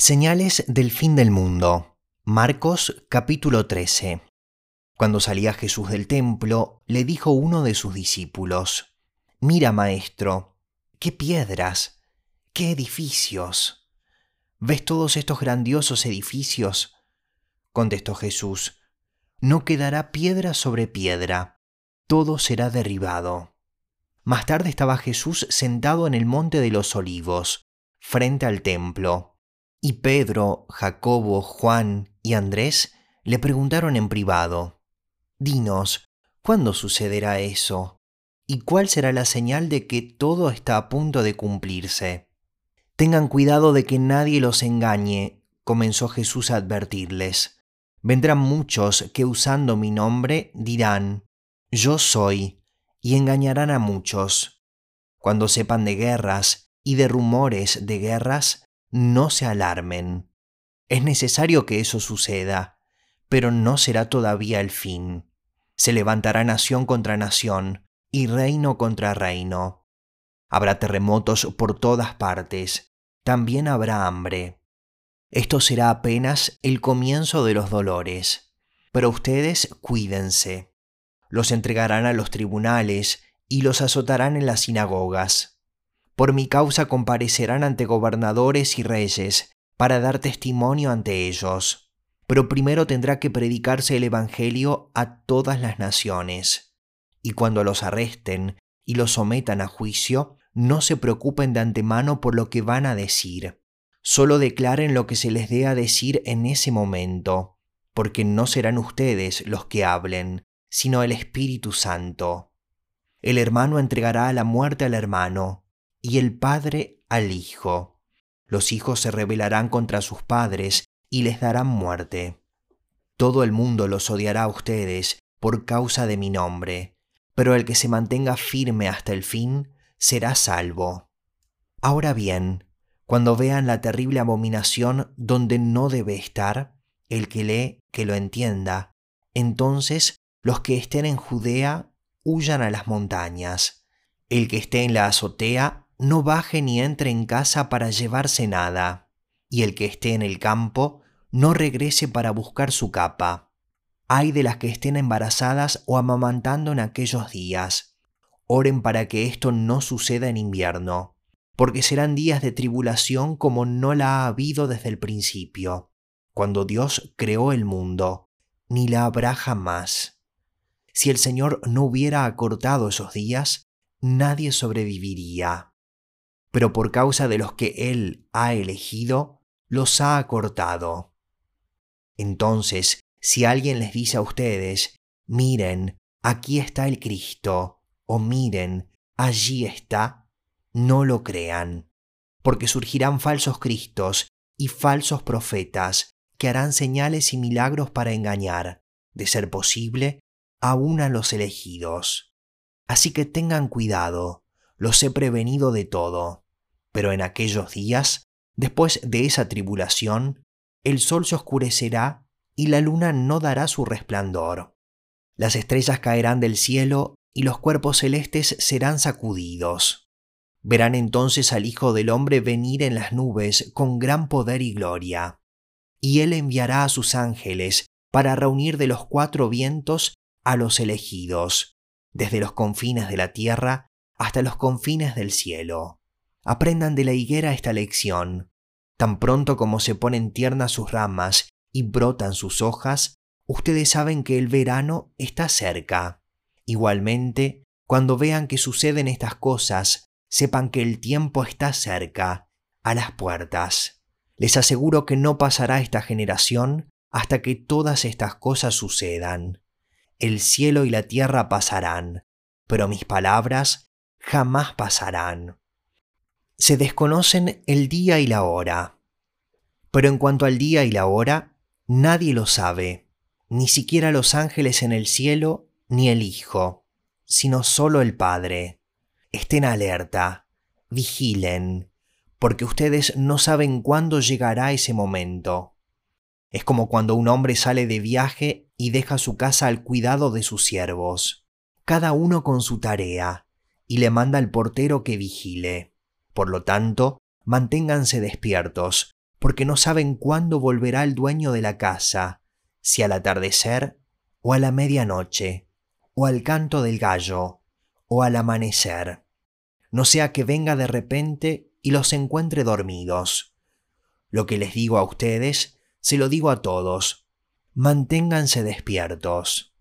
Señales del fin del mundo. Marcos capítulo 13. Cuando salía Jesús del templo, le dijo uno de sus discípulos, Mira, maestro, qué piedras, qué edificios. ¿Ves todos estos grandiosos edificios? Contestó Jesús, No quedará piedra sobre piedra, todo será derribado. Más tarde estaba Jesús sentado en el monte de los olivos, frente al templo y Pedro, Jacobo, Juan y Andrés le preguntaron en privado, Dinos, ¿cuándo sucederá eso? ¿Y cuál será la señal de que todo está a punto de cumplirse? Tengan cuidado de que nadie los engañe, comenzó Jesús a advertirles. Vendrán muchos que usando mi nombre dirán, Yo soy, y engañarán a muchos. Cuando sepan de guerras y de rumores de guerras, no se alarmen. Es necesario que eso suceda, pero no será todavía el fin. Se levantará nación contra nación y reino contra reino. Habrá terremotos por todas partes, también habrá hambre. Esto será apenas el comienzo de los dolores, pero ustedes cuídense. Los entregarán a los tribunales y los azotarán en las sinagogas por mi causa comparecerán ante gobernadores y reyes para dar testimonio ante ellos. Pero primero tendrá que predicarse el Evangelio a todas las naciones. Y cuando los arresten y los sometan a juicio, no se preocupen de antemano por lo que van a decir. Solo declaren lo que se les dé a decir en ese momento, porque no serán ustedes los que hablen, sino el Espíritu Santo. El hermano entregará a la muerte al hermano, y el padre al hijo. Los hijos se rebelarán contra sus padres y les darán muerte. Todo el mundo los odiará a ustedes por causa de mi nombre, pero el que se mantenga firme hasta el fin será salvo. Ahora bien, cuando vean la terrible abominación donde no debe estar, el que lee, que lo entienda, entonces los que estén en Judea huyan a las montañas. El que esté en la azotea no baje ni entre en casa para llevarse nada, y el que esté en el campo no regrese para buscar su capa. Hay de las que estén embarazadas o amamantando en aquellos días. Oren para que esto no suceda en invierno, porque serán días de tribulación como no la ha habido desde el principio, cuando Dios creó el mundo, ni la habrá jamás. Si el Señor no hubiera acortado esos días, nadie sobreviviría pero por causa de los que Él ha elegido, los ha acortado. Entonces, si alguien les dice a ustedes, miren, aquí está el Cristo, o miren, allí está, no lo crean, porque surgirán falsos Cristos y falsos profetas que harán señales y milagros para engañar, de ser posible, aún a los elegidos. Así que tengan cuidado, los he prevenido de todo. Pero en aquellos días, después de esa tribulación, el sol se oscurecerá y la luna no dará su resplandor. Las estrellas caerán del cielo y los cuerpos celestes serán sacudidos. Verán entonces al Hijo del Hombre venir en las nubes con gran poder y gloria. Y él enviará a sus ángeles para reunir de los cuatro vientos a los elegidos, desde los confines de la tierra hasta los confines del cielo. Aprendan de la higuera esta lección. Tan pronto como se ponen tiernas sus ramas y brotan sus hojas, ustedes saben que el verano está cerca. Igualmente, cuando vean que suceden estas cosas, sepan que el tiempo está cerca, a las puertas. Les aseguro que no pasará esta generación hasta que todas estas cosas sucedan. El cielo y la tierra pasarán, pero mis palabras jamás pasarán. Se desconocen el día y la hora. Pero en cuanto al día y la hora, nadie lo sabe, ni siquiera los ángeles en el cielo, ni el Hijo, sino solo el Padre. Estén alerta, vigilen, porque ustedes no saben cuándo llegará ese momento. Es como cuando un hombre sale de viaje y deja su casa al cuidado de sus siervos, cada uno con su tarea, y le manda al portero que vigile. Por lo tanto, manténganse despiertos, porque no saben cuándo volverá el dueño de la casa, si al atardecer, o a la medianoche, o al canto del gallo, o al amanecer. No sea que venga de repente y los encuentre dormidos. Lo que les digo a ustedes, se lo digo a todos. Manténganse despiertos.